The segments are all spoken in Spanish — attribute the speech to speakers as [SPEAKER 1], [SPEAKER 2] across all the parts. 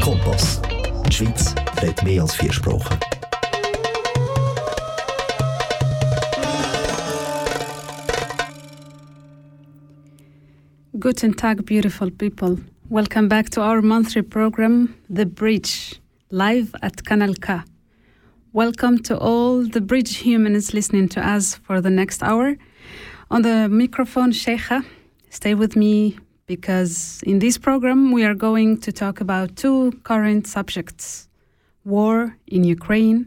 [SPEAKER 1] Kompass. Die Schweiz redet mehr als vier Sprachen.
[SPEAKER 2] Guten Tag, beautiful people. Welcome back to our monthly program, The Bridge, live at Canal K. Welcome to all the bridge humans listening to us for the next hour. On the microphone, Sheikha. Stay with me because in this program we are going to talk about two current subjects war in Ukraine,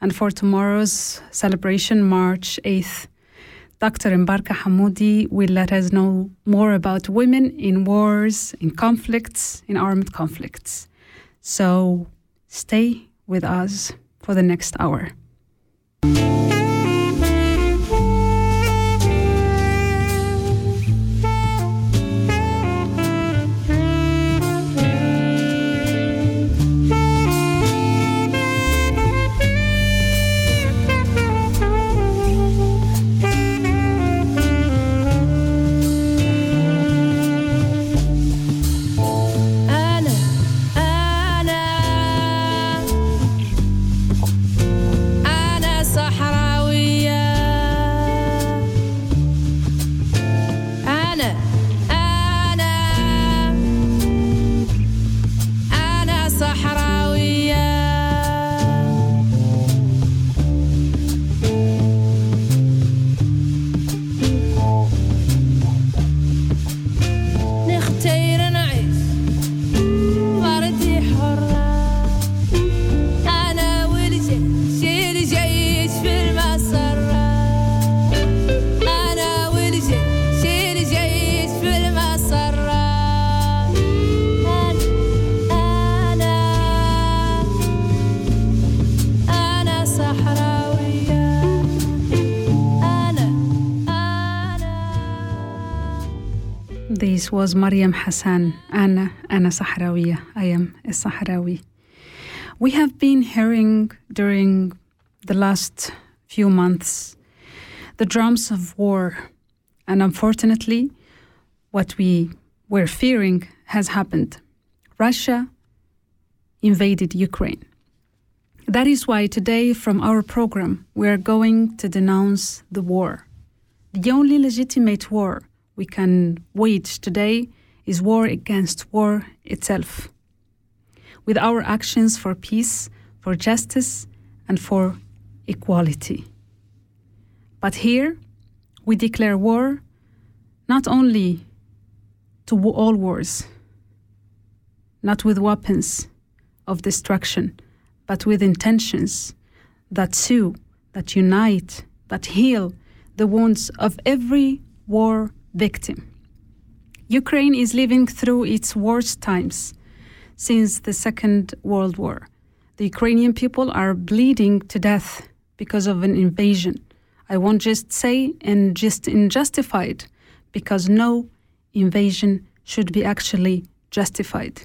[SPEAKER 2] and for tomorrow's celebration, March 8th. Dr. Mbarka Hamoudi will let us know more about women in wars, in conflicts, in armed conflicts. So stay with us for the next hour. Was Mariam Hassan, Anna, Anna Sahrawiya. I am a Sahrawi. We have been hearing during the last few months the drums of war, and unfortunately, what we were fearing has happened. Russia invaded Ukraine. That is why today, from our program, we are going to denounce the war. The only legitimate war we can wage today is war against war itself. With our actions for peace, for justice, and for equality. But here, we declare war not only to all wars, not with weapons of destruction, but with intentions that sue, that unite, that heal the wounds of every war victim. Ukraine is living through its worst times since the Second World War. The Ukrainian people are bleeding to death because of an invasion. I won't just say and just unjustified, because no invasion should be actually justified.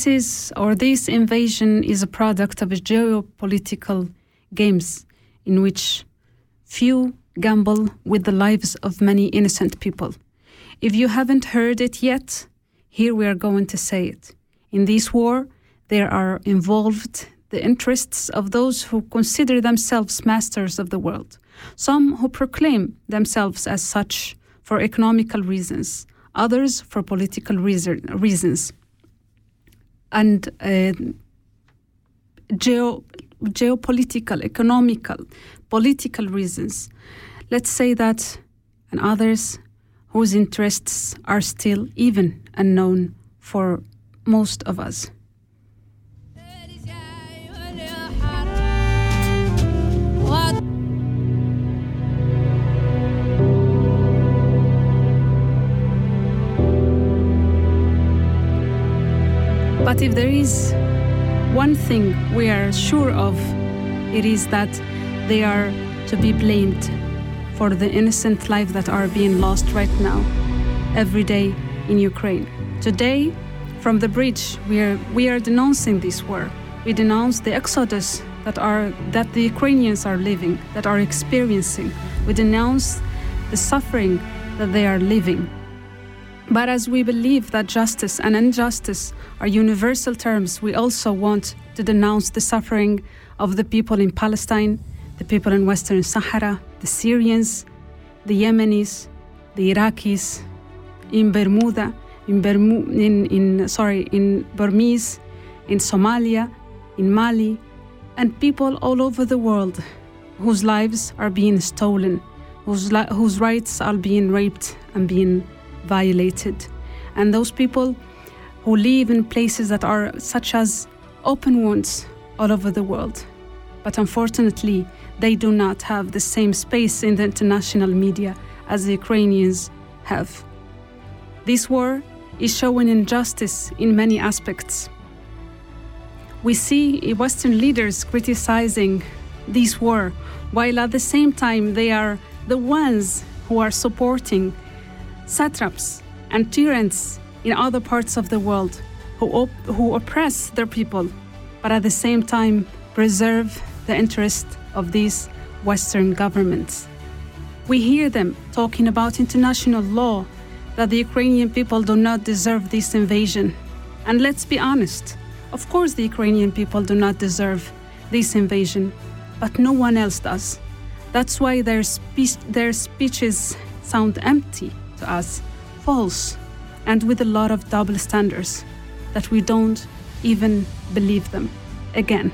[SPEAKER 2] This is, or this invasion is a product of geopolitical games in which few gamble with the lives of many innocent people. If you haven't heard it yet, here we are going to say it. In this war, There are involved the interests of those who consider themselves masters of the world, some who proclaim themselves as such for economical reasons, others for political reason, reasons, and uh, geo, geopolitical, economical, political reasons. Let's say that, and others whose interests are still even unknown for most of us. But if there is one thing we are sure of, it is that they are to be blamed for the innocent lives that are being lost right now, every day in Ukraine. Today, from the bridge, we are, we are denouncing this war. We denounce the exodus that, are, that the Ukrainians are living, that are experiencing. We denounce the suffering that they are living. But as we believe that justice and injustice are universal terms, we also want to denounce the suffering of the people in Palestine, the people in Western Sahara, the Syrians, the Yemenis, the Iraqis, in Bermuda, in, Bermu- in, in sorry, in Burmese, in Somalia, in Mali, and people all over the world whose lives are being stolen, whose, li- whose rights are being raped and being violated. And those people who live in places that are such as open wounds all over the world. But unfortunately, they do not have the same space in the international media as the Ukrainians have. This war is showing injustice in many aspects. We see Western leaders criticizing this war, while at the same time they are the ones who are supporting satraps and tyrants in other parts of the world who, op- who oppress their people, but at the same time preserve the interest of these Western governments. We hear them talking about international law, that the Ukrainian people do not deserve this invasion. And let's be honest, of course, the Ukrainian people do not deserve this invasion, but no one else does. That's why their, speech, their speeches sound empty to us, false, and with a lot of double standards that we don't even believe them again.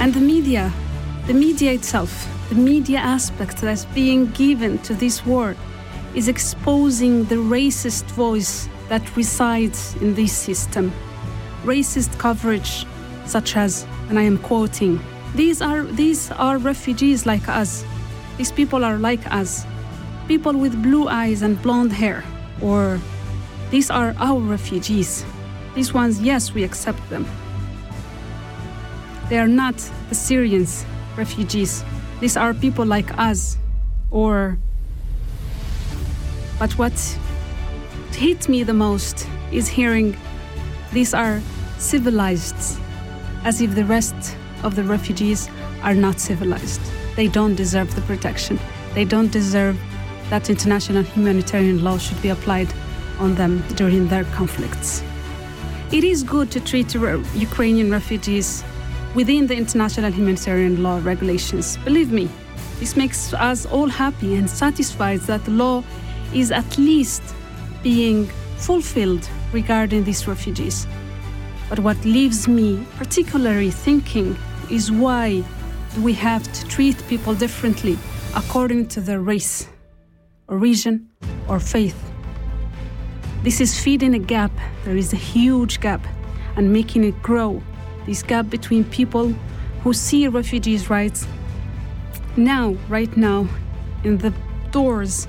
[SPEAKER 2] And the media, the media itself, the media aspect that's being given to this war is exposing the racist voice that resides in this system. Racist coverage, such as, and I am quoting, these are, these are refugees like us. These people are like us. People with blue eyes and blonde hair. Or these are our refugees. These ones, yes, we accept them. They are not the Syrians refugees. These are people like us. Or, but what hit me the most is hearing these are civilized, as if the rest of the refugees are not civilized. They don't deserve the protection. They don't deserve that international humanitarian law should be applied on them during their conflicts. It is good to treat Ukrainian refugees within the international humanitarian law regulations. Believe me, this makes us all happy and satisfies that the law is at least being fulfilled regarding these refugees. But what leaves me particularly thinking is why we have to treat people differently according to their race, origin, or faith? This is feeding a gap. There is a huge gap and making it grow. This gap between people who see refugees' rights now, right now, in the doors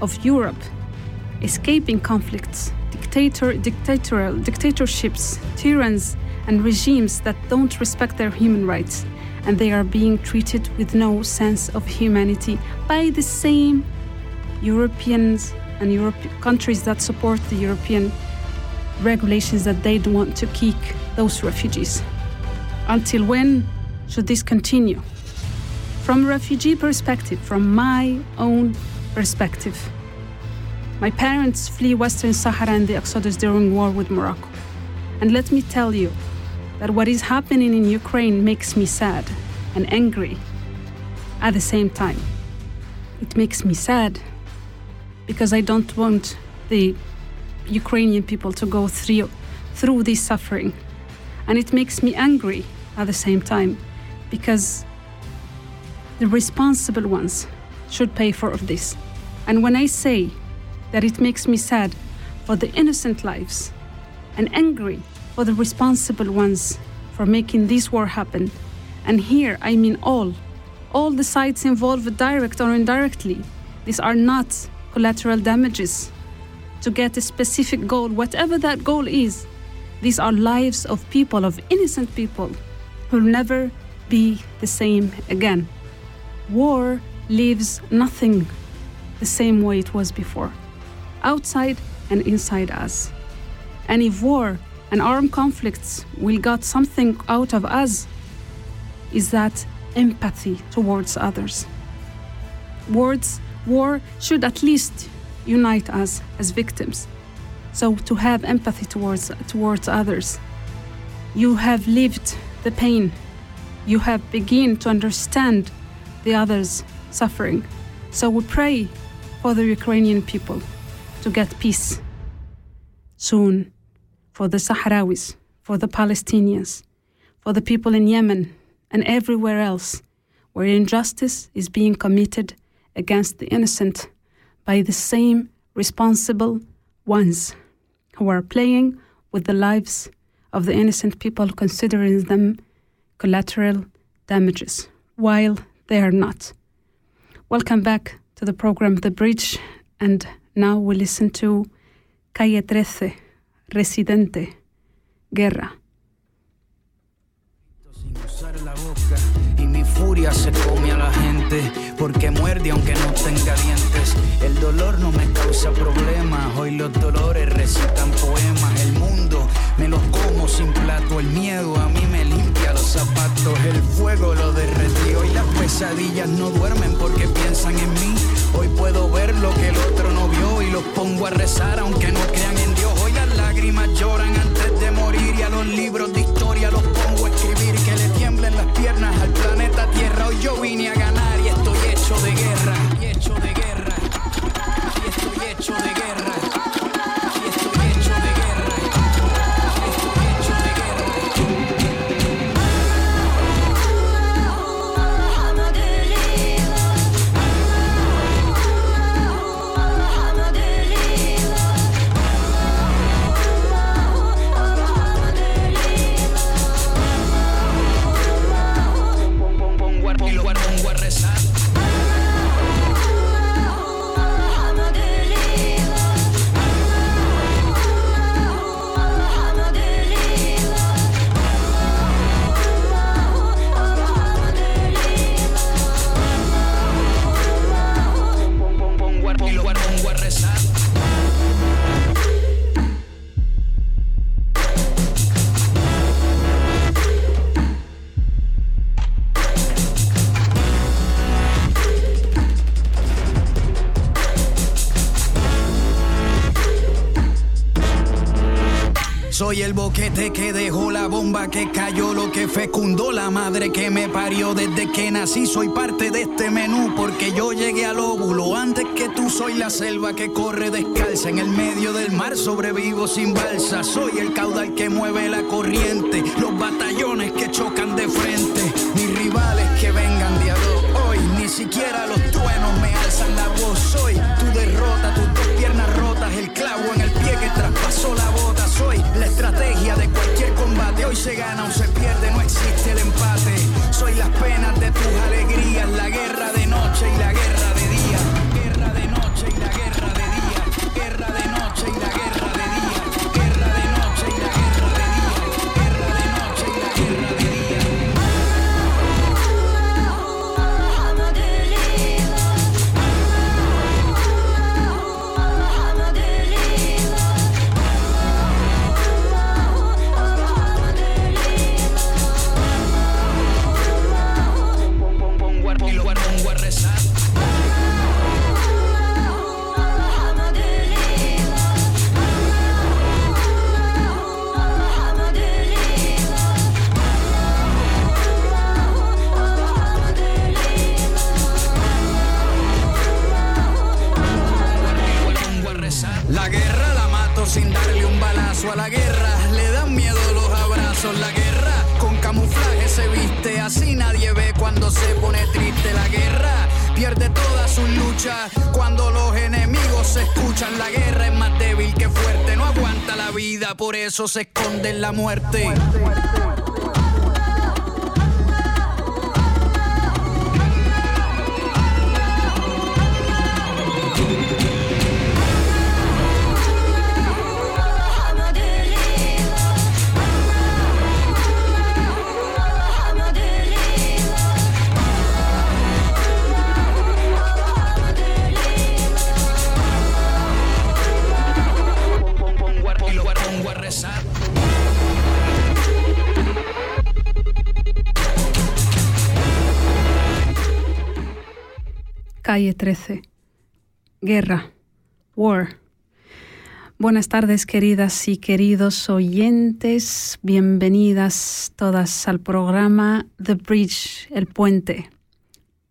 [SPEAKER 2] of Europe, escaping conflicts, dictator, dictatorial, dictatorships, tyranns, and regimes that don't respect their human rights, and they are being treated with no sense of humanity by the same Europeans and Europe, countries that support the European regulations that they want to kick those refugees. Until when should this continue? From refugee perspective, from my own perspective, My parents flee Western Sahara and the Exodus during war with Morocco. And let me tell you that what is happening in Ukraine makes me sad and angry at the same time. It makes me sad because I don't want the Ukrainian people to go through, through this suffering. And it makes me angry at the same time because the responsible ones should pay for this. And when I say that it makes me sad for the innocent lives and angry for the responsible ones for making this war happen, and here I mean all, all the sides involved, direct or indirectly, these are not collateral damages to get a specific goal, whatever that goal is. These are lives of people, of innocent people, who will never be the same again. War leaves nothing the same way it was before, outside and inside us. And if war and armed conflicts will get something out of us, is that empathy towards others. Words, war should at least unite us as victims. So to have empathy towards towards others. You have lived the pain. You have begun to understand the others' suffering. So we pray for the Ukrainian people to get peace soon, for the Sahrawis, for the Palestinians, for the people in Yemen and everywhere else where injustice is being committed against the innocent by the same responsible ones who are playing with the lives of the innocent people, considering them collateral damages, while they are not. Welcome back to the program The Bridge, and now we listen to Calle 13, Residente, Guerra.
[SPEAKER 3] sin usar la boca y mi furia se come a la gente porque muerde aunque no tenga dientes. El dolor no me causa problemas, hoy los dolores recitan poemas. El mundo me los como sin plato, el miedo a mí me limpia los zapatos, el fuego lo derretí. Hoy las pesadillas no duermen porque piensan en mí. Hoy puedo ver lo que el otro no vio y los pongo a rezar aunque no crean en lágrimas lloran antes de morir y a los libros de historia los pongo a escribir que le tiemblen las piernas al planeta Tierra. Hoy yo vine a ganar y estoy hecho de guerra. Y hecho de guerra. Y estoy hecho de guerra. Que dejó la bomba que cayó, lo que fecundó la madre que me parió desde que nací. Soy parte de este menú porque yo llegué al óvulo antes que tú. Soy la selva que corre descalza en el medio del mar, sobrevivo sin balsa. Soy el caudal que mueve la corriente, los batallones Dominicano eso se esconde la muerte.
[SPEAKER 2] Calle 13. Guerra. War. Buenas tardes, queridas y queridos oyentes. Bienvenidas todas al programa The Bridge, el puente.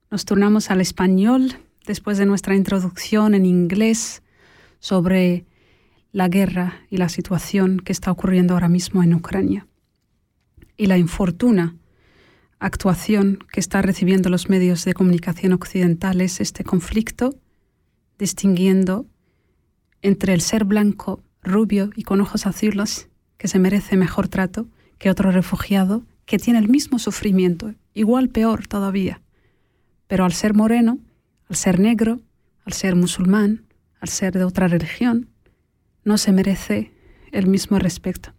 [SPEAKER 2] Nos turnamos al español después de nuestra introducción en inglés sobre la guerra y la situación que está ocurriendo ahora mismo en Ucrania y la infortuna actuación que está recibiendo los medios de comunicación occidentales este conflicto, distinguiendo entre el ser blanco, rubio y con ojos azules, que se merece mejor trato que otro refugiado que tiene el mismo sufrimiento, igual peor todavía. Pero al ser moreno, al ser negro, al ser musulmán, al ser de otra religión, no se merece el mismo respeto.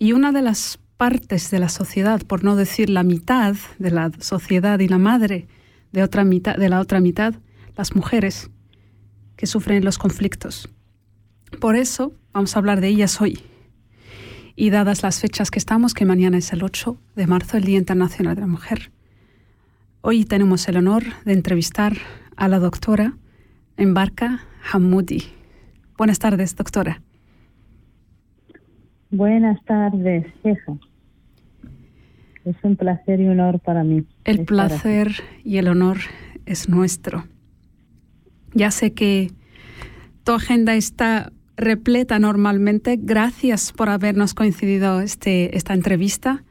[SPEAKER 2] Y una de las partes de la sociedad, por no decir la mitad de la sociedad y la madre de, otra mitad, de la otra mitad, las mujeres que sufren los conflictos. Por eso vamos a hablar de ellas hoy. Y dadas las fechas que estamos, que mañana es el 8 de marzo, el Día Internacional de la Mujer, hoy tenemos el honor de entrevistar a la doctora Embarca Hamoudi. Buenas tardes, doctora.
[SPEAKER 4] Buenas tardes, jefa. Es un placer y honor para mí.
[SPEAKER 2] El placer y el honor es nuestro. Ya sé que tu agenda está repleta normalmente. Gracias por habernos coincidido este, esta entrevista,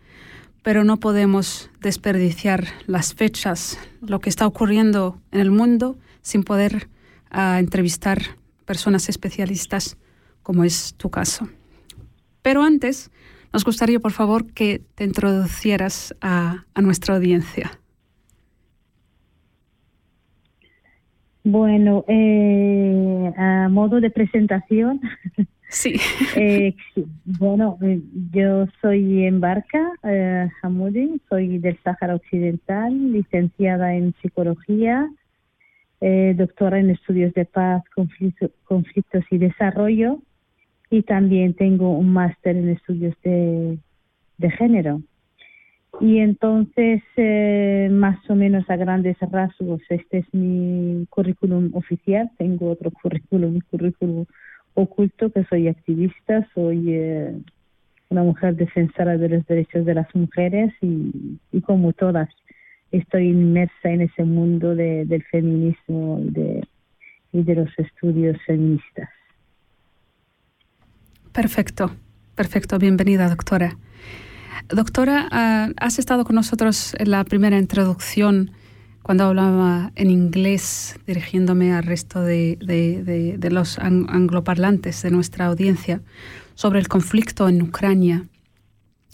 [SPEAKER 2] pero no podemos desperdiciar las fechas, lo que está ocurriendo en el mundo, sin poder uh, entrevistar personas especialistas, como es tu caso. Pero antes, nos gustaría, por favor, que te introducieras a, a nuestra audiencia.
[SPEAKER 4] Bueno, eh, a modo de presentación.
[SPEAKER 2] Sí.
[SPEAKER 4] eh, bueno, eh, yo soy Embarca eh, Hamoudi, soy del Sáhara Occidental, licenciada en psicología, eh, doctora en estudios de paz, conflicto, conflictos y desarrollo y también tengo un máster en estudios de, de género. Y entonces, eh, más o menos a grandes rasgos, este es mi currículum oficial. Tengo otro currículum, mi currículum oculto, que soy activista, soy eh, una mujer defensora de los derechos de las mujeres y, y como todas, estoy inmersa en ese mundo de, del feminismo de, y de los estudios feministas.
[SPEAKER 2] Perfecto, perfecto. Bienvenida, doctora. Doctora, uh, has estado con nosotros en la primera introducción cuando hablaba en inglés, dirigiéndome al resto de, de, de, de los angloparlantes de nuestra audiencia, sobre el conflicto en Ucrania,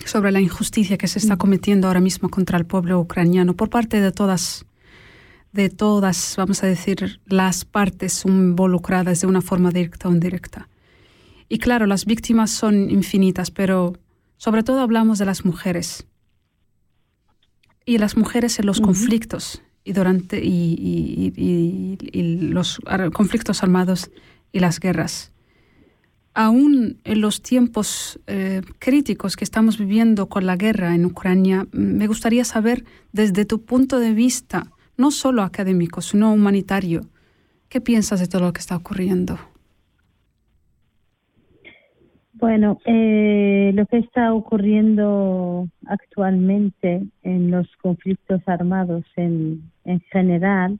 [SPEAKER 2] sobre la injusticia que se está cometiendo ahora mismo contra el pueblo ucraniano por parte de todas, de todas, vamos a decir, las partes involucradas de una forma directa o indirecta. Y claro, las víctimas son infinitas, pero sobre todo hablamos de las mujeres. Y las mujeres en los uh -huh. conflictos y durante y, y, y, y, los conflictos armados y las guerras. Aún en los tiempos eh, críticos que estamos viviendo con la guerra en Ucrania, me gustaría saber desde tu punto de vista, no solo académico, sino humanitario, ¿qué piensas de todo lo que está ocurriendo?
[SPEAKER 4] Bueno, eh, lo que está ocurriendo actualmente en los conflictos armados en, en general,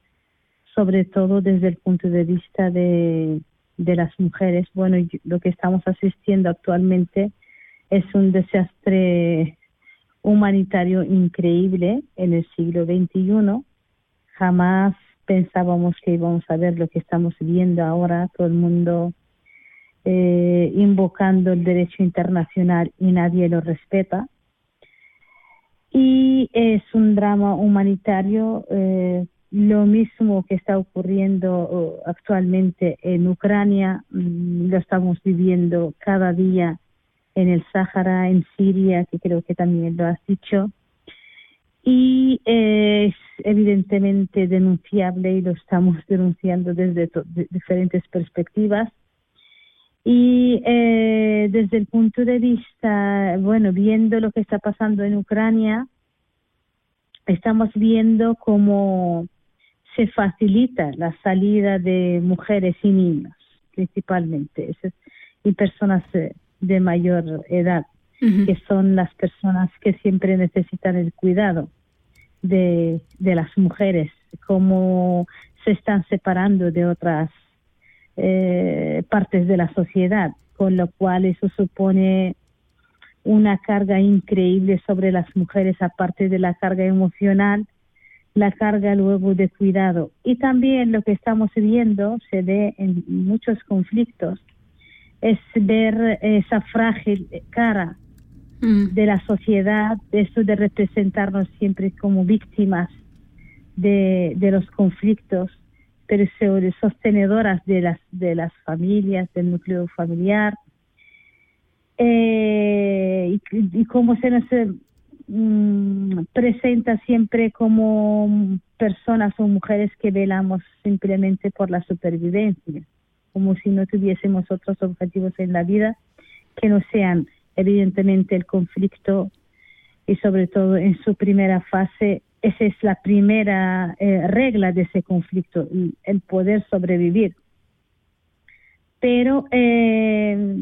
[SPEAKER 4] sobre todo desde el punto de vista de, de las mujeres. Bueno, y lo que estamos asistiendo actualmente es un desastre humanitario increíble en el siglo XXI. Jamás pensábamos que íbamos a ver lo que estamos viendo ahora, todo el mundo eh, invocando el derecho internacional y nadie lo respeta. Y es un drama humanitario, eh, lo mismo que está ocurriendo actualmente en Ucrania, mm, lo estamos viviendo cada día en el Sáhara, en Siria, que creo que también lo has dicho. Y es evidentemente denunciable y lo estamos denunciando desde diferentes perspectivas. Y eh, desde el punto de vista, bueno, viendo lo que está pasando en Ucrania, estamos viendo cómo se facilita la salida de mujeres y niños, principalmente, y personas eh, de mayor edad, que son las personas que siempre necesitan el cuidado de, de las mujeres, cómo se están separando de otras eh, partes de la sociedad, con lo cual eso supone una carga increíble sobre las mujeres, aparte de la carga emocional, la carga luego de cuidado. Y también lo que estamos viendo se ve en muchos conflictos, es ver esa frágil cara mm. de la sociedad, eso de representarnos siempre como víctimas de, los conflictos, pero sostenedoras de las, de las familias, del núcleo familiar, eh, y, cómo se nos mm, presenta siempre como personas o mujeres que velamos simplemente por la supervivencia como si no tuviésemos otros objetivos en la vida que no sean evidentemente el conflicto y sobre todo en su primera fase, esa es la primera eh, regla de ese conflicto, el poder sobrevivir. Pero, eh,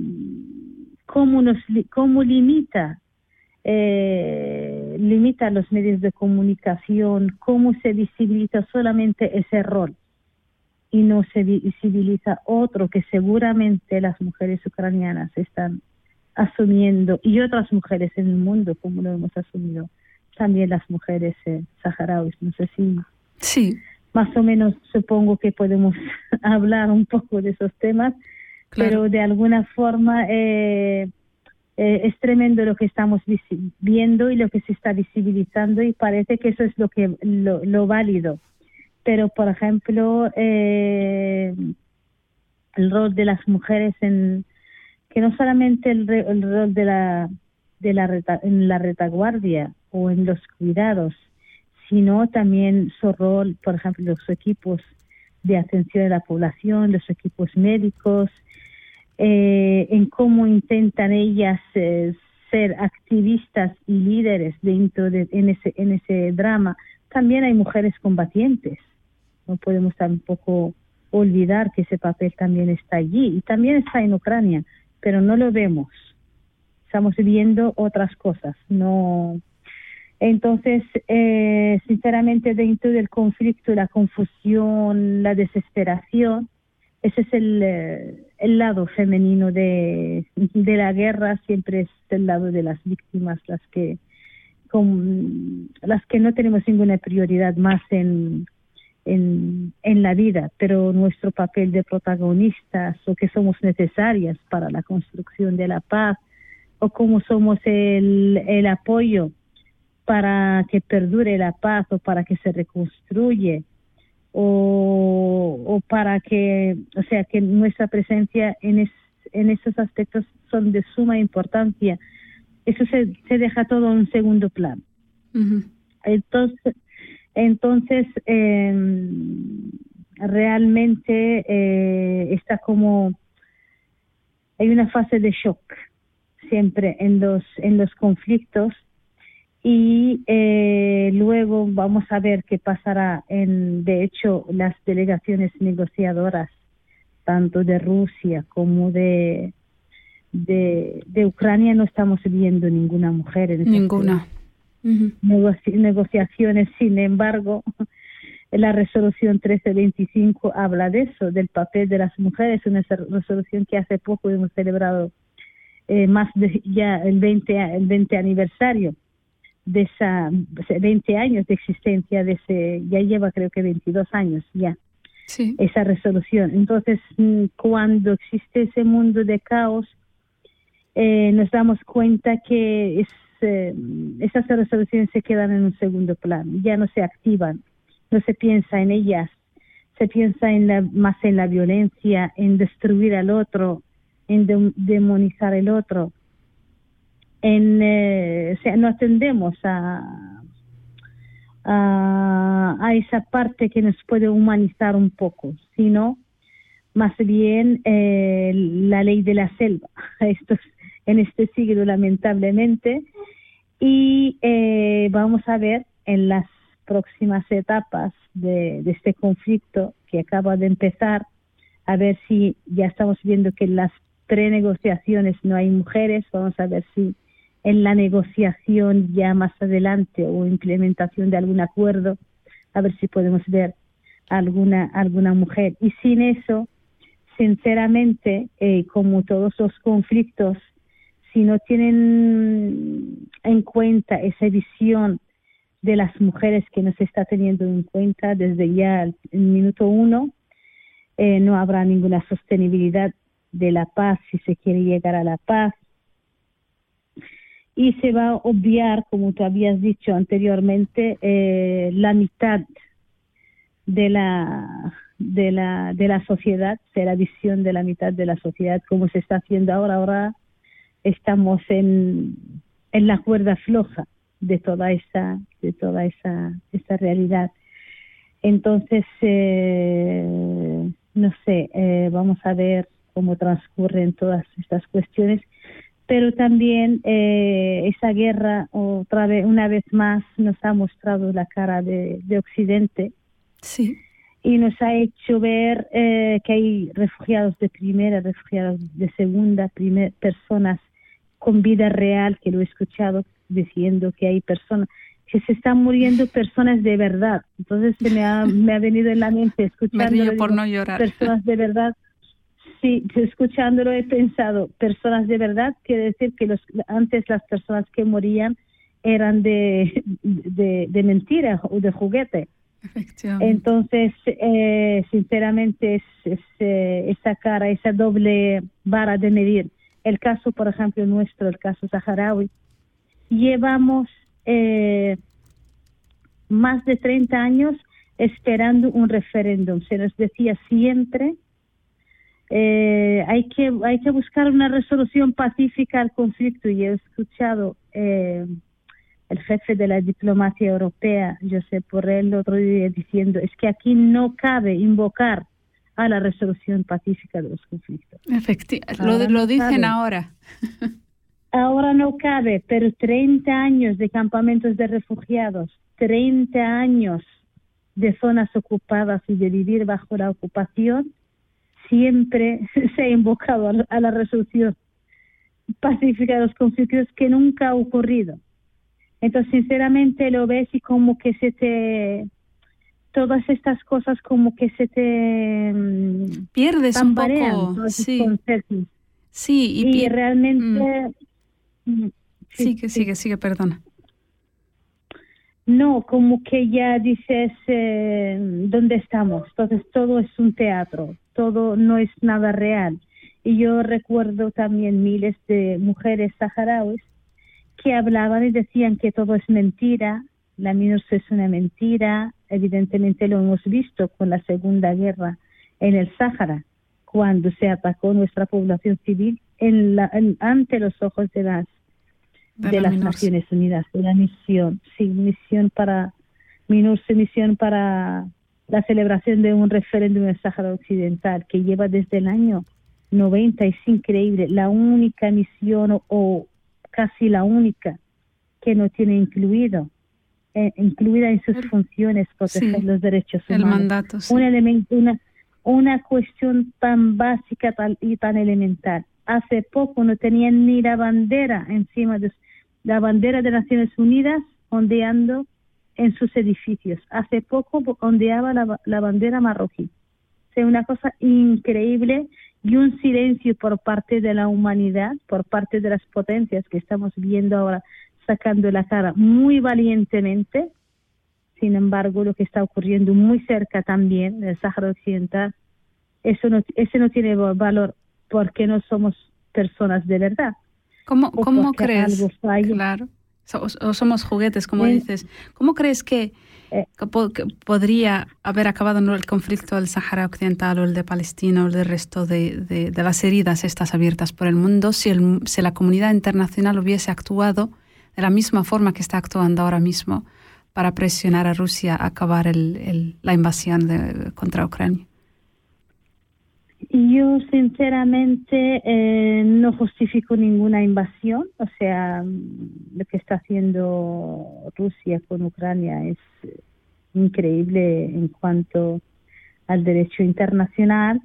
[SPEAKER 4] ¿cómo, nos, cómo limita eh, limita los medios de comunicación, cómo se visibiliza solamente ese rol y no se visibiliza otro que seguramente las mujeres ucranianas están asumiendo y otras mujeres en el mundo como lo hemos asumido también las mujeres eh, saharauis no sé si
[SPEAKER 2] sí.
[SPEAKER 4] más o menos supongo que podemos hablar un poco de esos temas pero de alguna forma eh, eh, es tremendo lo que estamos viendo y lo que se está visibilizando y parece que eso es lo que lo válido. Pero por ejemplo eh, el rol de las mujeres en que no solamente el, rol de la de la en la retaguardia o en los cuidados sino también su rol por ejemplo los equipos de atención de la población los equipos médicos eh, en cómo intentan ellas eh, ser activistas y líderes dentro de en ese en ese drama también hay mujeres combatientes no podemos tampoco olvidar que ese papel también está allí y también está en Ucrania, pero no lo vemos. Estamos viendo otras cosas. No. Entonces, eh, sinceramente, dentro del conflicto, la confusión, la desesperación, ese es el, eh, lado femenino de, la guerra, siempre es el lado de las víctimas, las que, no tenemos ninguna prioridad más en la vida, pero nuestro papel de protagonistas o que somos necesarias para la construcción de la paz o como somos el, el apoyo para que perdure la paz o para que se reconstruye o, o para que, o sea, que nuestra presencia en, en esos aspectos son de suma importancia. Eso se, se deja todo en un segundo plano. Entonces, entonces, em, realmente eh, está como, hay una fase de shock siempre en los, en los conflictos y eh, luego vamos a ver qué pasará en, de hecho, las delegaciones negociadoras, tanto de Rusia como de, de, de Ucrania, no estamos viendo ninguna mujer en
[SPEAKER 2] Ninguna.
[SPEAKER 4] negociaciones. Sin embargo, La resolución 1325 habla de eso, del papel de las mujeres, una resolución que hace poco hemos celebrado eh, más de ya el 20, el 20 aniversario de esa 20 años de existencia de ese ya lleva creo que 22 años ya
[SPEAKER 2] Sí.
[SPEAKER 4] esa resolución entonces mm, cuando existe ese mundo de caos eh, nos damos cuenta que es, eh, esas resoluciones se quedan en un segundo plano ya no se activan no se piensa en ellas se piensa en la, más en la violencia en destruir al otro en dem- demonizar el otro en, eh, o sea, no atendemos a, a, esa parte que nos puede humanizar un poco, sino más bien eh, la ley de la selva, esto es en este siglo lamentablemente, y eh, vamos a ver en las próximas etapas de, de este conflicto que acaba de empezar, a ver si ya estamos viendo que en las prenegociaciones no hay mujeres, vamos a ver si en la negociación ya más adelante o implementación de algún acuerdo, a ver si podemos ver alguna alguna mujer. Y sin eso, sinceramente, eh, como todos los conflictos, si no tienen en cuenta esa visión de las mujeres que no se está teniendo en cuenta desde ya el, minuto uno, eh, no habrá ninguna sostenibilidad de la paz si se quiere llegar a la paz y se va a obviar, como tú habías dicho anteriormente, eh, la mitad de la de la de la sociedad, de la visión de la mitad de la sociedad, como se está haciendo ahora. Ahora estamos en, en la cuerda floja de toda esa de toda esa esa realidad. Entonces, eh, no sé, eh, vamos a ver cómo transcurren todas estas cuestiones pero también eh, esa guerra otra vez una vez más nos ha mostrado la cara de, de Occidente
[SPEAKER 2] Sí.
[SPEAKER 4] y nos ha hecho ver eh, que hay refugiados de primera, refugiados de segunda, primer, personas con vida real, que lo he escuchado diciendo que hay personas que se están muriendo personas de verdad. Entonces se me ha, me ha venido en la mente
[SPEAKER 2] Me
[SPEAKER 4] escuchando
[SPEAKER 2] por no llorar.
[SPEAKER 4] personas de verdad. Sí, escuchándolo he pensado, personas de verdad, quiere decir que los, antes las personas que morían eran de, de, de mentira o de juguete. Entonces, eh, sinceramente, es, es, eh, esa cara, esa doble vara de medir. El caso, por ejemplo, nuestro, el caso saharaui, llevamos eh, más de 30 años esperando un referéndum. Se nos decía siempre eh, hay que hay que buscar una resolución pacífica al conflicto y he escuchado eh, el jefe de la diplomacia europea, Josep Borrell, el otro día diciendo es que aquí no cabe invocar a la resolución pacífica de los conflictos.
[SPEAKER 2] Efectivamente. Lo, dicen ahora.
[SPEAKER 4] Ahora no cabe, pero 30 años de campamentos de refugiados, 30 años de zonas ocupadas y de vivir bajo la ocupación, siempre se ha invocado a la- resolución pacífica de los conflictos que nunca ha ocurrido. Entonces, sinceramente, lo ves y como que se te... Todas estas cosas como que se te mm,
[SPEAKER 2] Pierdes un poco. Sí,
[SPEAKER 4] conceptos.
[SPEAKER 2] sí. Y,
[SPEAKER 4] Y, realmente... mm, sí,
[SPEAKER 2] Sigue,
[SPEAKER 4] sí.
[SPEAKER 2] sigue, sigue, perdona.
[SPEAKER 4] No, como que ya dices eh, dónde estamos. Entonces todo es un teatro, todo no es nada real. Y yo recuerdo también miles de mujeres saharauis que hablaban y decían que todo es mentira, la MINURSO es una mentira. Evidentemente lo hemos visto con la Segunda Guerra en el Sáhara, cuando se atacó nuestra población civil en la- en- ante los ojos de las
[SPEAKER 2] De
[SPEAKER 4] de,
[SPEAKER 2] la
[SPEAKER 4] las
[SPEAKER 2] MINURSO.
[SPEAKER 4] Naciones Unidas, de la misión, sí, misión para MINURSO, misión para la celebración de un referéndum en el Sáhara Occidental que lleva desde el año 90, es increíble, la única misión o, o casi la única que no tiene incluido, eh, incluida en sus
[SPEAKER 2] El-
[SPEAKER 4] funciones proteger
[SPEAKER 2] sí,
[SPEAKER 4] los derechos
[SPEAKER 2] El
[SPEAKER 4] humanos
[SPEAKER 2] mandato. sí.
[SPEAKER 4] un elemento, una, una cuestión tan básica tal, y tan elemental. Hace poco no tenían ni la bandera encima de la bandera de Naciones Unidas ondeando en sus edificios. Hace poco ondeaba la, bandera marroquí. Es una cosa increíble y un silencio por parte de la humanidad, por parte de las potencias que estamos viendo ahora sacando la cara muy valientemente. Sin embargo, lo que está ocurriendo muy cerca también del Sáhara Occidental, eso no, ese no tiene valor porque no somos personas de verdad.
[SPEAKER 2] ¿Cómo, cómo crees? Claro. O somos juguetes, como dices. ¿Cómo crees que, eh. que, podría haber acabado el conflicto del Sáhara Occidental o el de Palestina o el del resto de, de, de, las heridas estas abiertas por el mundo si, el, si la comunidad internacional hubiese actuado de la misma forma que está actuando ahora mismo para presionar a Rusia a acabar el, el, la invasión de, contra Ucrania?
[SPEAKER 4] Yo sinceramente eh, no justifico ninguna invasión, o sea, lo que está haciendo Rusia con Ucrania es increíble en cuanto al derecho internacional.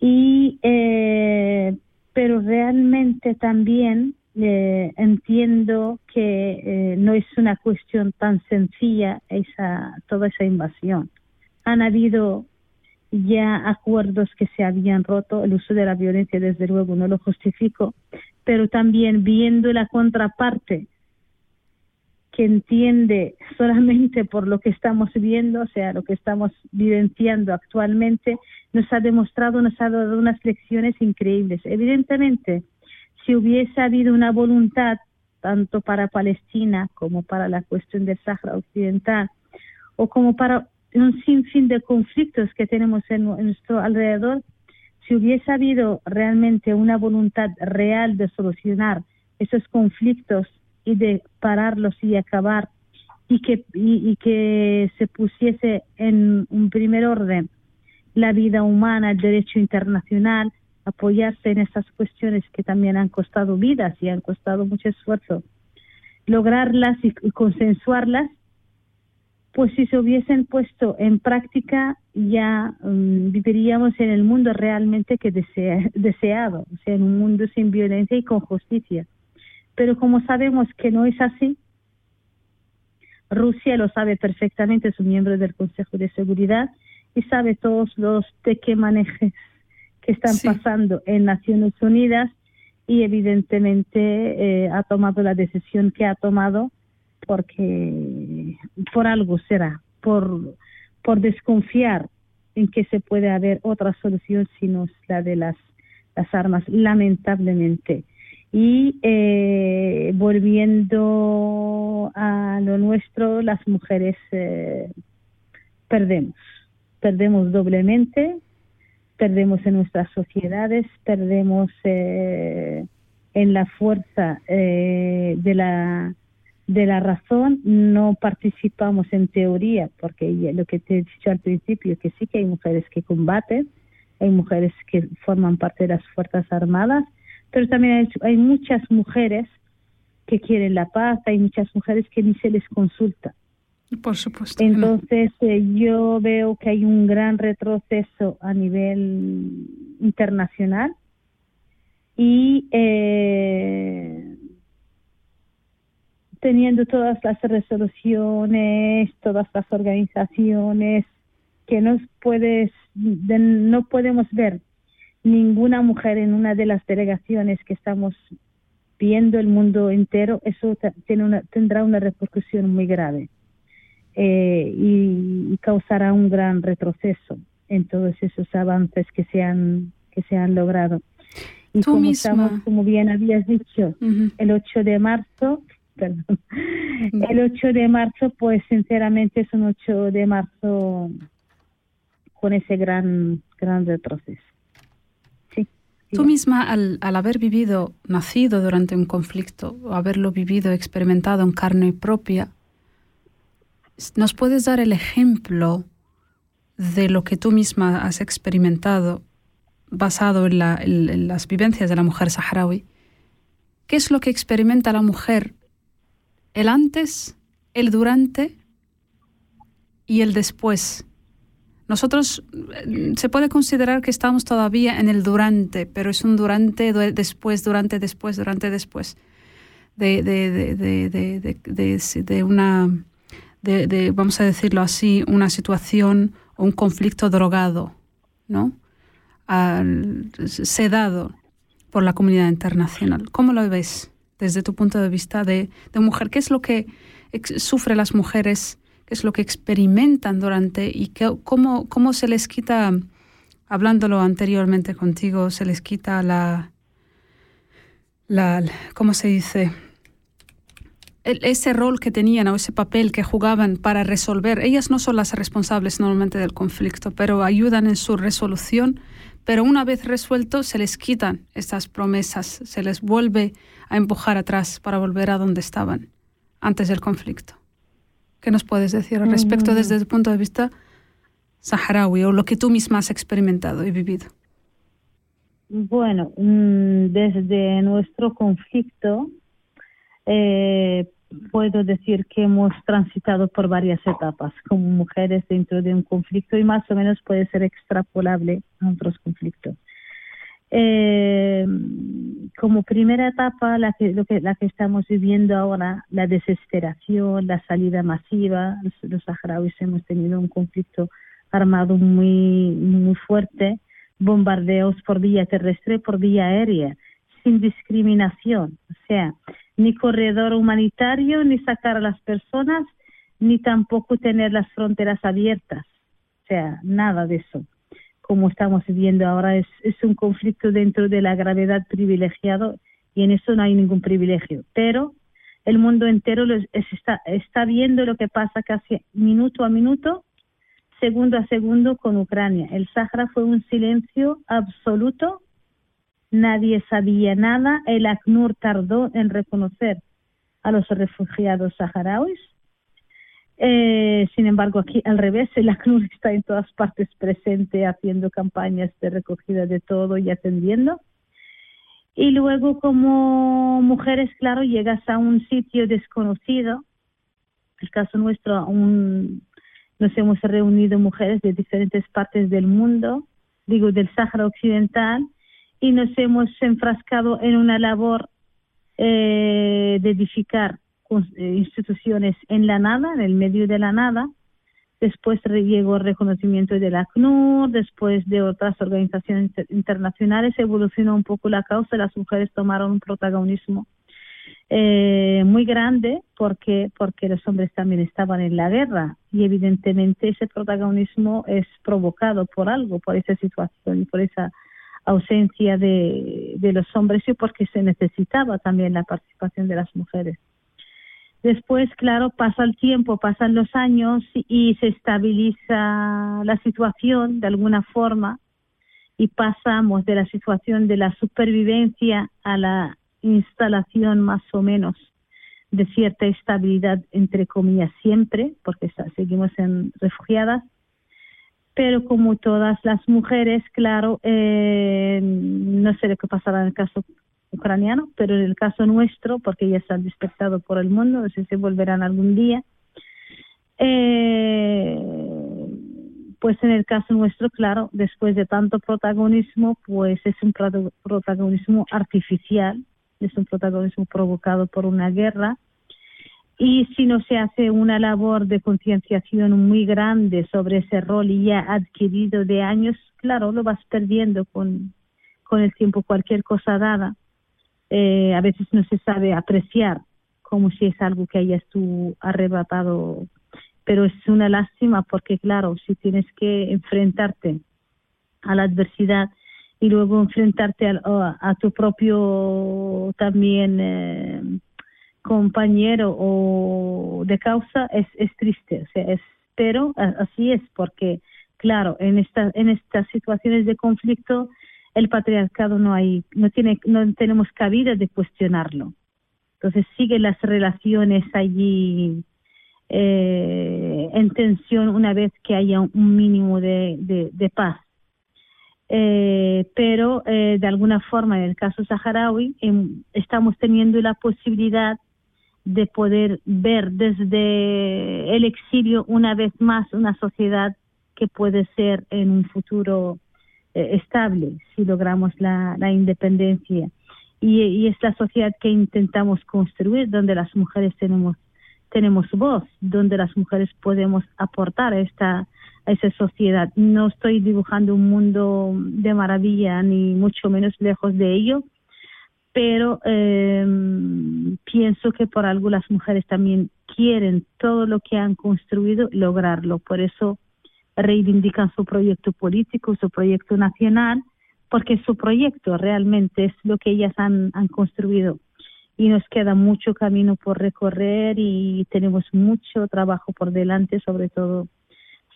[SPEAKER 4] Y eh, pero realmente también eh, entiendo que no es una cuestión tan sencilla esa toda esa invasión. Han habido ya acuerdos que se habían roto, el uso de la violencia desde luego no lo justifico, pero también viendo la contraparte que entiende solamente por lo que estamos viendo, o sea, lo que estamos vivenciando actualmente, nos ha demostrado, nos ha dado unas lecciones increíbles. Evidentemente, si hubiese habido una voluntad tanto para Palestina como para la cuestión del Sahara Occidental, o como para un sinfín de conflictos que tenemos en, nuestro alrededor, si hubiese habido realmente una voluntad real de solucionar esos conflictos y de pararlos y acabar y que, y, que se pusiese en un primer orden la vida humana, el derecho internacional, apoyarse en esas cuestiones que también han costado vidas y han costado mucho esfuerzo, lograrlas y consensuarlas, pues si se hubiesen puesto en práctica ya um, viviríamos en el mundo realmente que desea, deseado, o sea, en un mundo sin violencia y con justicia. Pero como sabemos que no es así, Rusia lo sabe perfectamente, es un miembro del Consejo de Seguridad y sabe todos los tequemanejes que están pasando en Naciones Unidas y evidentemente eh, ha tomado la decisión que ha tomado porque por algo será, por, por desconfiar en que se puede haber otra solución sino la de las, las armas, lamentablemente. Y eh, volviendo a lo nuestro, las mujeres eh, perdemos, perdemos doblemente, perdemos en nuestras sociedades, perdemos eh, en la fuerza de la de la razón no participamos en teoría, porque lo que te he dicho al principio, que sí que hay mujeres que combaten, hay mujeres que forman parte de las Fuerzas Armadas, pero también hay, hay muchas mujeres que quieren la paz, hay muchas mujeres que ni se les consulta.
[SPEAKER 2] Por supuesto.
[SPEAKER 4] Entonces eh, yo veo que hay un gran retroceso a nivel internacional y eh, teniendo todas las resoluciones, todas las organizaciones, que no, puedes, no podemos ver ninguna mujer en una de las delegaciones que estamos viendo el mundo entero, eso tiene una, tendrá una repercusión muy grave eh, y, causará un gran retroceso en todos esos avances que se han, que se han logrado. Y como, estamos, como bien habías dicho, el 8 de marzo el 8 de marzo, pues sinceramente es un 8 de marzo con ese gran, gran retroceso. Sí.
[SPEAKER 2] Tú misma, al, al, haber vivido, nacido durante un conflicto, o haberlo vivido, experimentado en carne propia, ¿nos puedes dar el ejemplo de lo que tú misma has experimentado basado en, la, en las vivencias de la mujer saharaui? ¿Qué es lo que experimenta la mujer el antes, el durante y el después. Nosotros eh, se puede considerar que estamos todavía en el durante, pero es un durante, después, durante, después, durante, después. De, de, de, de, una, vamos a decirlo así, una situación o un conflicto drogado, ¿no? sedado por la comunidad internacional. ¿Cómo lo ves desde tu punto de vista de, mujer? ¿Qué es lo que sufren las mujeres? ¿Qué es lo que experimentan durante y cómo, cómo se les quita, hablándolo anteriormente contigo, se les quita la, la ¿cómo se dice? ese rol que tenían o ese papel que jugaban para resolver. Ellas no son las responsables normalmente del conflicto, pero ayudan en su resolución. Pero una vez resuelto, se les quitan estas promesas, se les vuelve a empujar atrás para volver a donde estaban antes del conflicto. ¿Qué nos puedes decir al respecto desde el punto de vista saharaui o lo que tú misma has experimentado y vivido?
[SPEAKER 4] Bueno, mm, desde nuestro conflicto, eh, puedo decir que hemos transitado por varias etapas como mujeres dentro de un conflicto y más o menos puede ser extrapolable a otros conflictos. Eh, como primera etapa, la que, lo que, la que estamos viviendo ahora, la desesperación, la salida masiva, los, los saharauis hemos tenido un conflicto armado muy, muy fuerte, bombardeos por vía terrestre, por vía aérea, sin discriminación. O sea, ni corredor humanitario, ni sacar a las personas, ni tampoco tener las fronteras abiertas. O sea, nada de eso. Como estamos viviendo ahora, es, es un conflicto dentro de la gravedad privilegiado y en eso no hay ningún privilegio. Pero el mundo entero está, está viendo lo que pasa casi minuto a minuto, segundo a segundo con Ucrania. El Sahara fue un silencio absoluto nadie sabía nada. El ACNUR tardó en reconocer a los refugiados saharauis. Eh, sin embargo, aquí al revés, el ACNUR está en todas partes presente haciendo campañas de recogida de todo y atendiendo. Y luego, como mujeres, claro, llegas a un sitio desconocido. El caso nuestro, nos hemos reunido mujeres de diferentes partes del mundo, digo, del Sáhara Occidental, y nos hemos enfrascado en una labor eh, de edificar eh, instituciones en la nada, en el medio de la nada. Después llegó el reconocimiento de la ACNUR, después de otras organizaciones internacionales, evolucionó un poco la causa, las mujeres tomaron un protagonismo eh, muy grande porque, porque los hombres también estaban en la guerra y evidentemente ese protagonismo es provocado por algo, por esa situación y por esa ausencia de, los hombres y porque se necesitaba también la participación de las mujeres. Después, claro, pasa el tiempo, pasan los años y se estabiliza la situación de alguna forma y pasamos de la situación de la supervivencia a la instalación más o menos de cierta estabilidad, entre comillas, siempre, porque seguimos en refugiadas, pero como todas las mujeres, claro, eh, no sé lo que pasará en el caso ucraniano, pero en el caso nuestro, porque ya se han despertado por el mundo, no sé si volverán algún día, eh, pues en el caso nuestro, claro, después de tanto protagonismo, pues es un protagonismo artificial, es un protagonismo provocado por una guerra, y si no se hace una labor de concienciación muy grande sobre ese rol ya adquirido de años, claro, lo vas perdiendo con, con el tiempo cualquier cosa dada. Eh, a veces no se sabe apreciar como si es algo que hayas tú arrebatado, pero es una lástima porque, claro, si tienes que enfrentarte a la adversidad y luego enfrentarte a, a tu propio también eh, compañero o de causa es, es triste, o sea, es, pero así es porque, claro, en, esta, en estas situaciones de conflicto el patriarcado no hay, no tiene, no tenemos cabida de cuestionarlo. Entonces siguen las relaciones allí eh, en tensión una vez que haya un mínimo de, de, paz. Eh, pero eh, de alguna forma en el caso saharaui em, estamos teniendo la posibilidad de poder ver desde el exilio una vez más una sociedad que puede ser en un futuro eh, estable si logramos la, independencia. Y, es la sociedad que intentamos construir, donde las mujeres tenemos tenemos voz, donde las mujeres podemos aportar a esta a esa sociedad. No estoy dibujando un mundo de maravilla ni mucho menos lejos de ello, pero eh, pienso que por algo las mujeres también quieren todo lo que han construido lograrlo. Por eso reivindican su proyecto político, su proyecto nacional, porque su proyecto realmente es lo que ellas han, han construido. Y nos queda mucho camino por recorrer y tenemos mucho trabajo por delante, sobre todo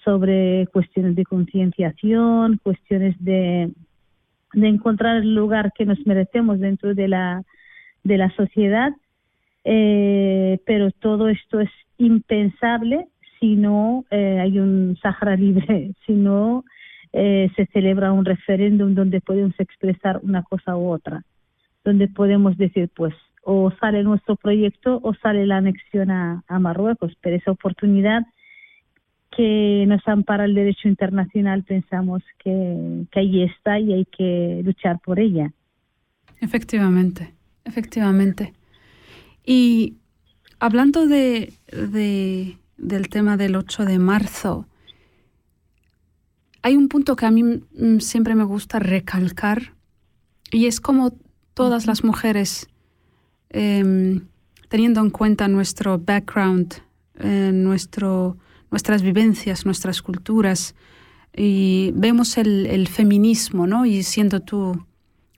[SPEAKER 4] sobre cuestiones de concienciación, cuestiones de, de encontrar el lugar que nos merecemos dentro de la, de la sociedad, eh, pero todo esto es impensable si no eh, hay un Sahara libre, si no eh, se celebra un referéndum donde podemos expresar una cosa u otra, donde podemos decir, pues, o sale nuestro proyecto o sale la anexión a, a Marruecos, pero esa oportunidad que nos ampara el derecho internacional pensamos que, que ahí está y hay que luchar por ella.
[SPEAKER 2] Efectivamente, efectivamente. Y hablando de, de, del tema del 8 de marzo, hay un punto que a mí mm, siempre me gusta recalcar y es como todas las mujeres, eh, teniendo en cuenta nuestro background, eh, nuestro nuestras vivencias, nuestras culturas, y vemos el, feminismo, ¿no? Y siendo tú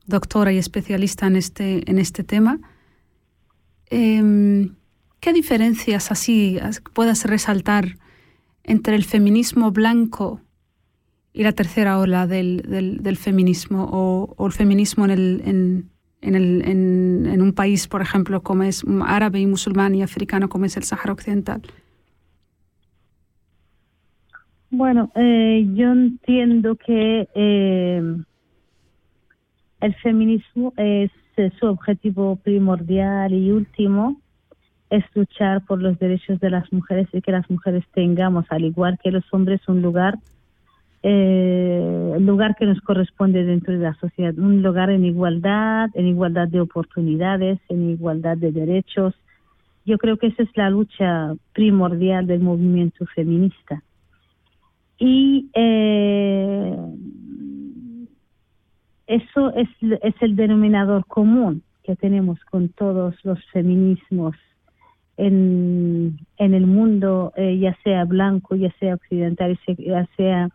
[SPEAKER 2] doctora y especialista en este, en este tema, eh, ¿qué diferencias así puedas resaltar entre el feminismo blanco y la tercera ola del, del, feminismo o, el feminismo en, el, en, en un país, por ejemplo, como es árabe y musulmán y africano, como es el Sahara Occidental?
[SPEAKER 4] Bueno, eh, yo entiendo que eh, el feminismo es su objetivo primordial y último es luchar por los derechos de las mujeres y que las mujeres tengamos, al igual que los hombres, un lugar, eh, lugar que nos corresponde dentro de la sociedad, un lugar en igualdad, en igualdad de oportunidades, en igualdad de derechos. Yo creo que esa es la lucha primordial del movimiento feminista y eh, eso es, es el denominador común que tenemos con todos los feminismos en, en el mundo, eh, ya sea blanco, ya sea occidental, ya sea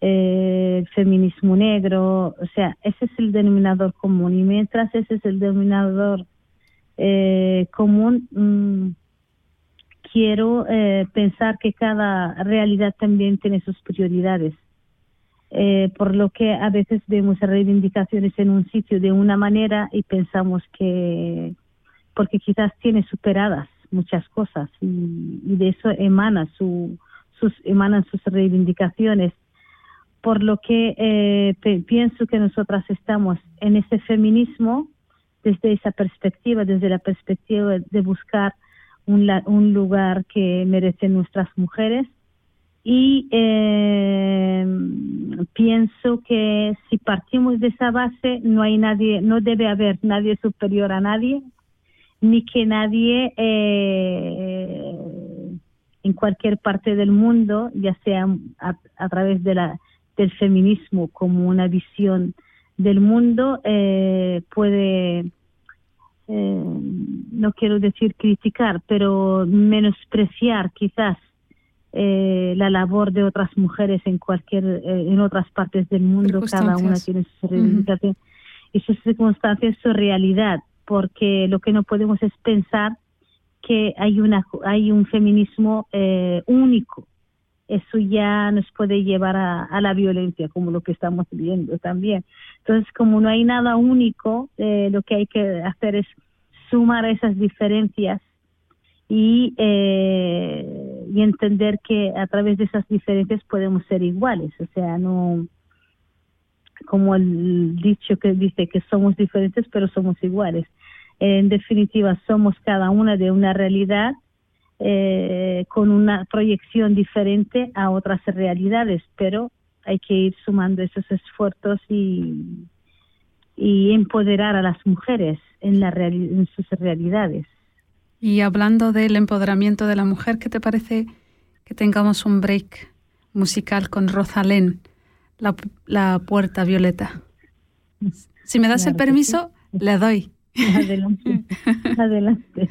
[SPEAKER 4] eh, feminismo negro, o sea, ese es el denominador común. Y mientras ese es el denominador eh, común, mmm, quiero eh, pensar que cada realidad también tiene sus prioridades. Eh, por lo que a veces vemos reivindicaciones en un sitio de una manera y pensamos que, porque quizás tiene superadas muchas cosas y, de eso emana su, sus, emanan sus reivindicaciones. Por lo que eh, pienso que nosotras estamos en ese feminismo desde esa perspectiva, desde la perspectiva de buscar un, un lugar que merecen nuestras mujeres. Y eh, pienso que si partimos de esa base no hay nadie no debe haber nadie superior a nadie ni que nadie eh, en cualquier parte del mundo ya sea a, a, través de la del feminismo como una visión del mundo eh, puede eh, no quiero decir criticar, pero menospreciar quizás eh, la labor de otras mujeres en cualquier, eh, en otras partes del mundo, cada una tiene su reivindicación uh -huh. y sus circunstancias, su realidad, porque lo que no podemos es pensar que hay una, hay un feminismo eh, único. Eso ya nos puede llevar a, la violencia, como lo que estamos viendo también. Entonces, como no hay nada único, eh, lo que hay que hacer es sumar esas diferencias y, eh, y entender que a través de esas diferencias podemos ser iguales. O sea, no como el dicho que dice que somos diferentes pero somos iguales. En definitiva, somos cada una de una realidad eh, con una proyección diferente a otras realidades, pero hay que ir sumando esos esfuerzos y, y empoderar a las mujeres en, la reali en sus realidades.
[SPEAKER 2] Y hablando del empoderamiento de la mujer, ¿qué te parece que tengamos un break musical con Rosalén, la, la puerta violeta? Si me das el permiso, le doy.
[SPEAKER 4] Adelante, adelante,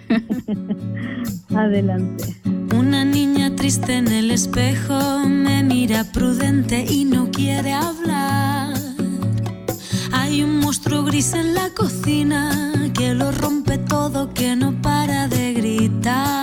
[SPEAKER 4] adelante.
[SPEAKER 5] Una niña triste en el espejo me mira prudente y no quiere hablar. Hay un monstruo gris en la cocina que lo rompe todo, que no para de gritar.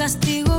[SPEAKER 5] castigo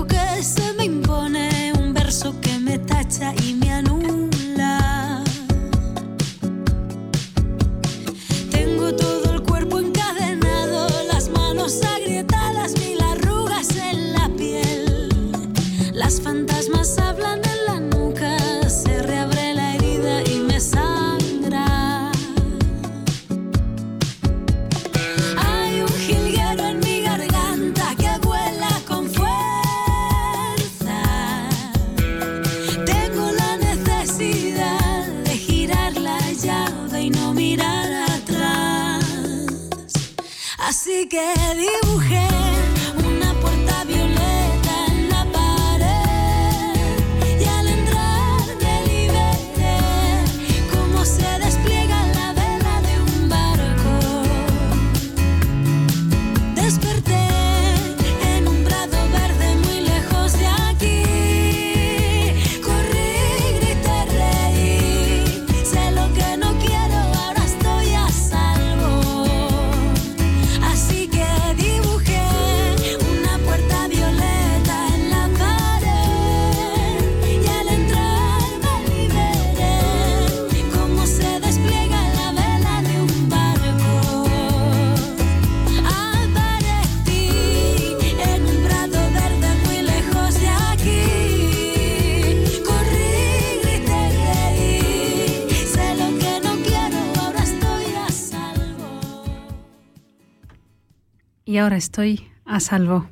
[SPEAKER 5] ahora estoy a salvo.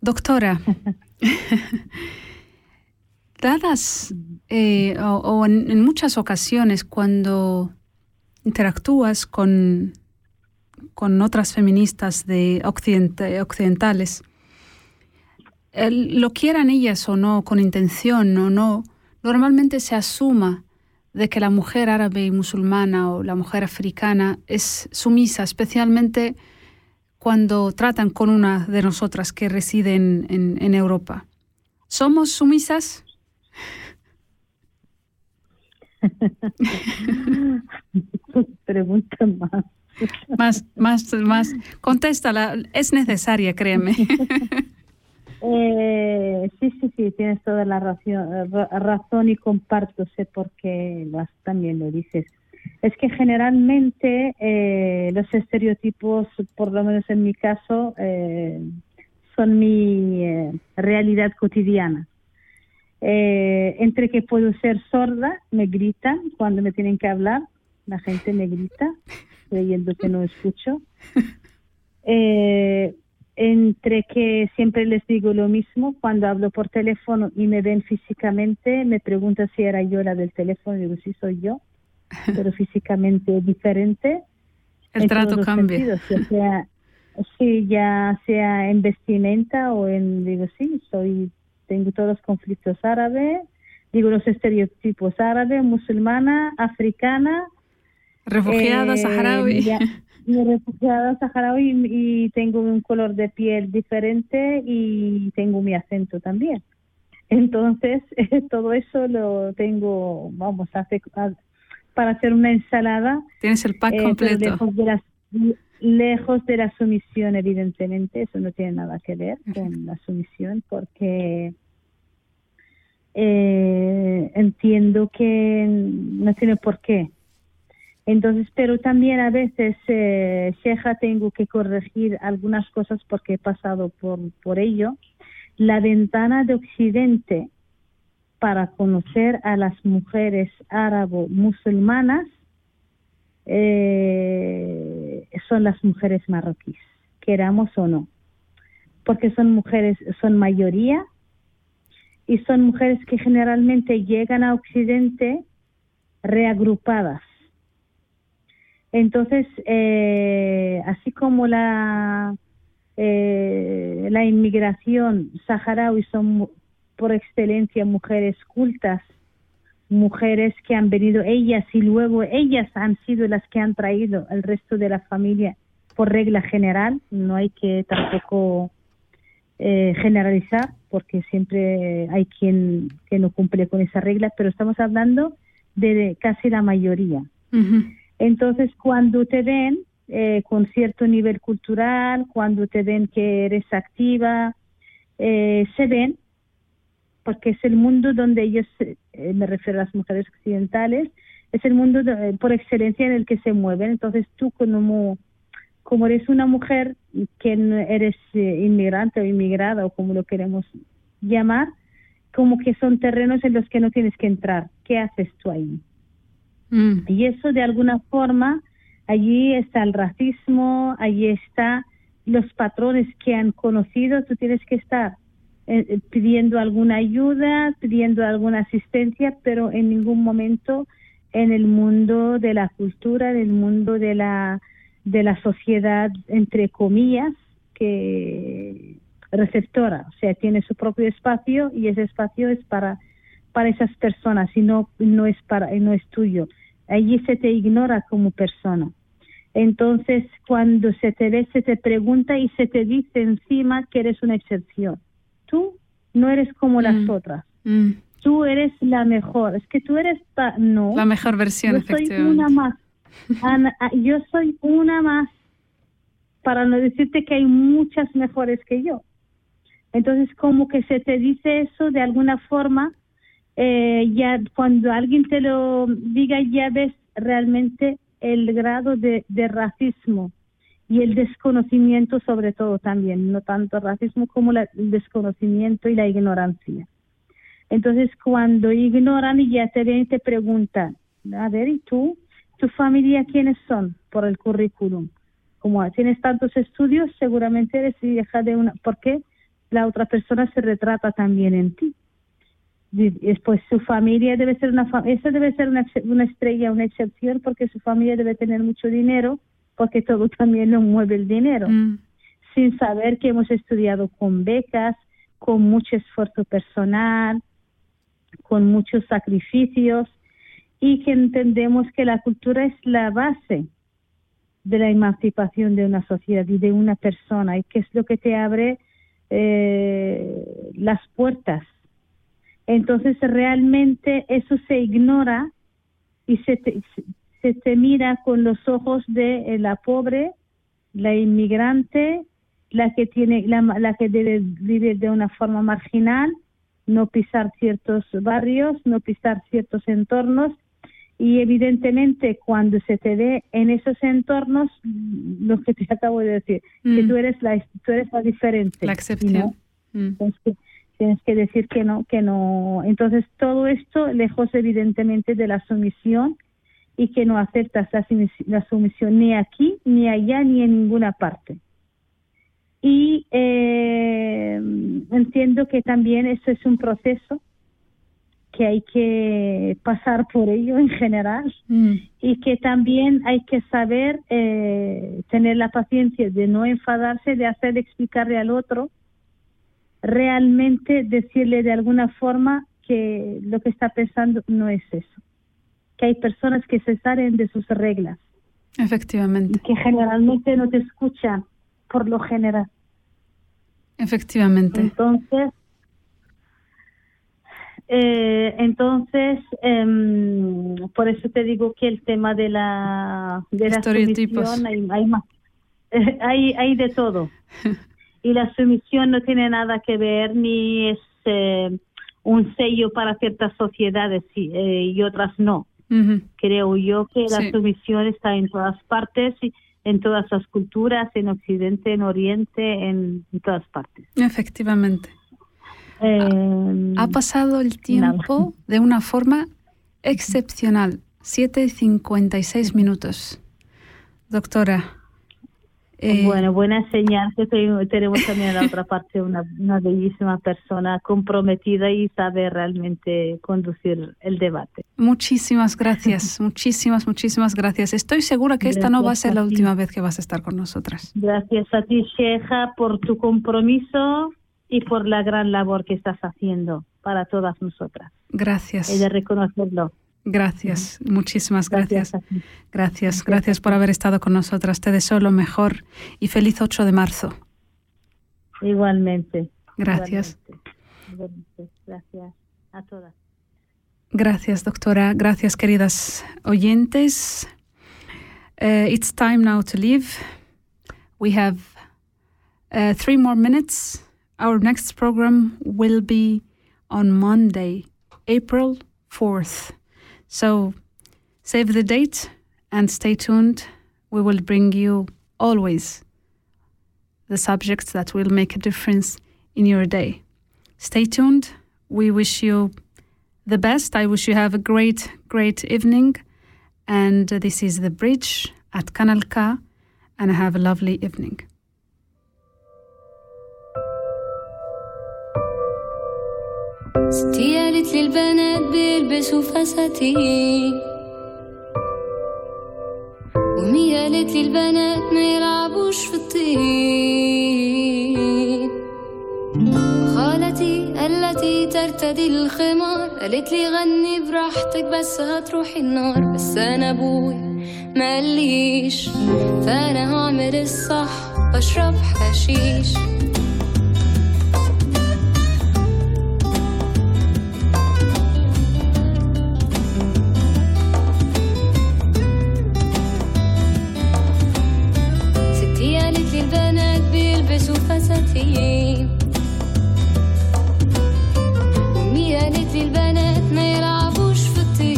[SPEAKER 2] Doctora, dadas eh, o, o en, en muchas ocasiones cuando interactúas con, con otras feministas de occidentales, el- lo quieran ellas o no, con intención o no, normalmente se asuma de que la mujer árabe y musulmana o la mujer africana es sumisa, especialmente cuando tratan con una de nosotras que reside en, en- en Europa. ¿Somos sumisas?
[SPEAKER 4] Pregunta más.
[SPEAKER 2] Más, más, más. Contéstala. Es necesaria, créeme.
[SPEAKER 4] Eh, sí, sí, sí, tienes toda la razón, ra- razón y comparto, sé por qué lo has- también lo dices. Es que generalmente eh, los estereotipos, por lo menos en mi caso, eh, son mi eh, realidad cotidiana. Entre que puedo ser sorda, me gritan cuando me tienen que hablar, la gente me grita, creyendo que no escucho. Entre que siempre les digo lo mismo, cuando hablo por teléfono y me ven físicamente, me preguntan si era yo la del teléfono, y digo, sí soy yo, pero físicamente diferente.
[SPEAKER 2] El
[SPEAKER 4] en
[SPEAKER 2] trato cambia.
[SPEAKER 4] sea Sí, ya sea en vestimenta o en, digo, sí, soy, tengo todos los conflictos árabes, digo los estereotipos árabe, musulmana, africana.
[SPEAKER 2] Refugiada,
[SPEAKER 4] eh,
[SPEAKER 2] saharaui.
[SPEAKER 4] ya- refugiada saharaui y tengo un color de piel diferente y tengo mi acento también. Entonces, todo eso lo tengo, vamos, a- para hacer una ensalada
[SPEAKER 2] Tienes el pack
[SPEAKER 4] eh,
[SPEAKER 2] completo.
[SPEAKER 4] lejos de, la, lejos de la sumisión, evidentemente, eso no tiene nada que ver con la sumisión, porque eh, entiendo que no tiene por qué. Entonces, pero también a veces, eh, Sheja, tengo que corregir algunas cosas porque he pasado por, por ello. La ventana de Occidente para conocer a las mujeres árabo-musulmanas eh, son las mujeres marroquíes, queramos o no, porque son mujeres, son mayoría y son mujeres que generalmente llegan a Occidente reagrupadas. Entonces, eh, así como la, eh, la inmigración saharaui son por excelencia mujeres cultas, mujeres que han venido ellas y luego ellas han sido las que han traído el resto de la familia por regla general, no hay que tampoco eh, generalizar porque siempre hay quien que no cumple con esa regla, pero estamos hablando de casi la mayoría. Entonces, cuando te ven eh, con cierto nivel cultural, cuando te ven que eres activa, eh, se ven, porque es el mundo donde ellos, eh, me refiero a las mujeres occidentales, es el mundo de- eh, por excelencia en el que se mueven. Entonces, tú como, como eres una mujer que eres eh, inmigrante o inmigrada o como lo queremos llamar, como que son terrenos en los que no tienes que entrar. ¿Qué haces tú ahí?
[SPEAKER 2] Mm.
[SPEAKER 4] Y eso de alguna forma, allí está el racismo, allí está los patrones que han conocido, tú tienes que estar eh, eh, pidiendo alguna ayuda, pidiendo alguna asistencia, pero en ningún momento en el mundo de la cultura, en el mundo de la de la sociedad entre comillas que receptora, o sea, tiene su propio espacio y ese espacio es para para esas personas y no no es para no es tuyo. Allí se te ignora como persona. Entonces, cuando se te ve, se te pregunta y se te dice encima que eres una excepción. Tú no eres como las
[SPEAKER 2] Mm.
[SPEAKER 4] otras.
[SPEAKER 2] Mm.
[SPEAKER 4] Tú eres la mejor. Es que tú eres ta- no.
[SPEAKER 2] La mejor versión,
[SPEAKER 4] yo soy una más. Ana, ah, yo soy una más. Para no decirte que hay muchas mejores que yo. Entonces, como que se te dice eso de alguna forma, eh, ya cuando alguien te lo diga, ya ves realmente el grado de, de racismo y el desconocimiento sobre todo también, no tanto racismo como la- el desconocimiento y la ignorancia. Entonces, cuando ignoran y ya te ven y te preguntan, a ver, ¿y tú? ¿Tu familia quiénes son por el currículum? Como tienes tantos estudios, seguramente eres hija de una... ¿Por qué? La otra persona se retrata también en ti. Después su familia debe ser una... Esa debe ser una, una estrella, una excepción, porque su familia debe tener mucho dinero, porque todo también lo mueve el dinero
[SPEAKER 2] Mm.
[SPEAKER 4] sin saber que hemos estudiado con becas, con mucho esfuerzo personal, con muchos sacrificios y que entendemos que la cultura es la base de la emancipación de una sociedad y de una persona y que es lo que te abre eh, las puertas. Entonces realmente eso se ignora y se se te mira con los ojos de eh, la pobre, la inmigrante, la que tiene la, la que debe vivir de una forma marginal, no pisar ciertos barrios, no pisar ciertos entornos y evidentemente cuando se te ve en esos entornos lo que te acabo de decir, que
[SPEAKER 2] Mm.
[SPEAKER 4] tú eres la tú eres la diferente.
[SPEAKER 2] La excepción.
[SPEAKER 4] no,
[SPEAKER 2] Mm.
[SPEAKER 4] que, tienes que decir que no, que no. Entonces, todo esto lejos evidentemente de la sumisión y que no aceptas la, sumisi- la sumisión ni aquí, ni allá, ni en ninguna parte. Y eh, entiendo que también eso es un proceso que hay que pasar por ello en general
[SPEAKER 2] Mm.
[SPEAKER 4] y que también hay que saber eh, tener la paciencia de no enfadarse, de hacer explicarle al otro, realmente decirle de alguna forma que lo que está pensando no es eso, que hay personas que se salen de sus reglas y
[SPEAKER 2] Efectivamente,
[SPEAKER 4] que generalmente no te escuchan por lo general.
[SPEAKER 2] efectivamente.
[SPEAKER 4] Entonces, eh, entonces, em, por eso te digo que el tema de la de la sumisión hay, hay más, hay, hay de todo. y la sumisión no tiene nada que ver ni es eh, un sello para ciertas sociedades y, eh, y otras no. Creo yo que la
[SPEAKER 2] Sí.
[SPEAKER 4] sumisión está en todas partes y en todas las culturas, en Occidente, en Oriente, en, en todas partes.
[SPEAKER 2] Efectivamente.
[SPEAKER 4] Eh,
[SPEAKER 2] Ha pasado el tiempo de una forma excepcional. 7.56 minutos. Doctora. Eh,
[SPEAKER 4] bueno, buena señal que te- tenemos también en la otra parte una, una bellísima persona comprometida y sabe realmente conducir el debate.
[SPEAKER 2] Muchísimas gracias, muchísimas, muchísimas gracias. Estoy segura que esta no va a ser la
[SPEAKER 4] Gracias a ti.
[SPEAKER 2] última vez que vas a estar con nosotras.
[SPEAKER 4] Gracias a ti, Sheja, por tu compromiso y por la gran labor que estás haciendo para todas nosotras. He de
[SPEAKER 2] Gracias,
[SPEAKER 4] reconocerlo.
[SPEAKER 2] Gracias, muchísimas gracias.
[SPEAKER 4] ti.
[SPEAKER 2] Gracias, gracias por haber estado con nosotras. Te deseo lo mejor y feliz 8 de marzo.
[SPEAKER 4] Igualmente.
[SPEAKER 2] Gracias.
[SPEAKER 4] Igualmente. Igualmente. Gracias a todas.
[SPEAKER 2] Gracias, doctora. Gracias, queridas oyentes. Uh, it's time now to leave. We have uh, three more minutes. Our next program will be on Monday, April 4th. So save the date and stay tuned. We will bring you always the subjects that will make a difference in your day. Stay tuned. We wish you the best. I wish you have a great, great evening. And this is The Bridge at Canal K, and have a lovely evening.
[SPEAKER 6] ستي قالت لي البنات بيلبسوا فساتين ومي قالت لي البنات ما يلعبوش في الطين. خالتي التي ترتدي الخمار قالت لي غني براحتك بس هتروحي النار. بس أنا أبوي ما قاليش فأنا هعمل الصح وأشرب حشيش. البنات بيلبسوا فساتين أمي قالت لي البنات في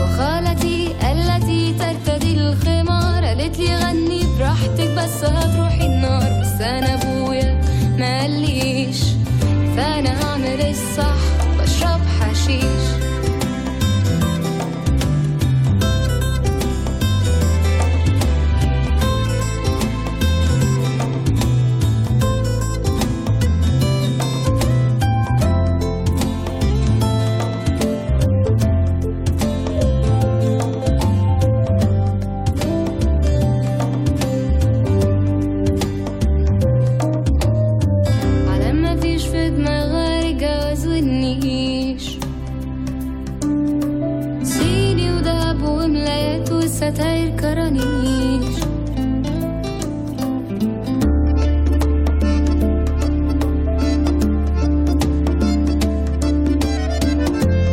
[SPEAKER 6] وخالتي التي ترتدي الخمار قالت لي غني براحتك بس هتروحي النار. بس أنا أبويا ما قاليش فأنا هعمل الصح. كرانيش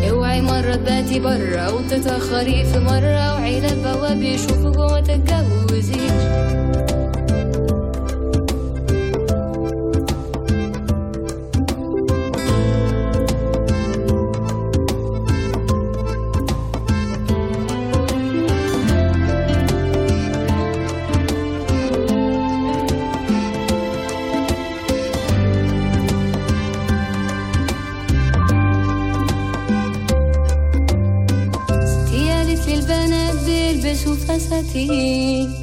[SPEAKER 6] اوعي مرة تباتي برا وتتأخري في مرة وعيلة بواب يشوفوك وما تتجوزيش بيلبسوا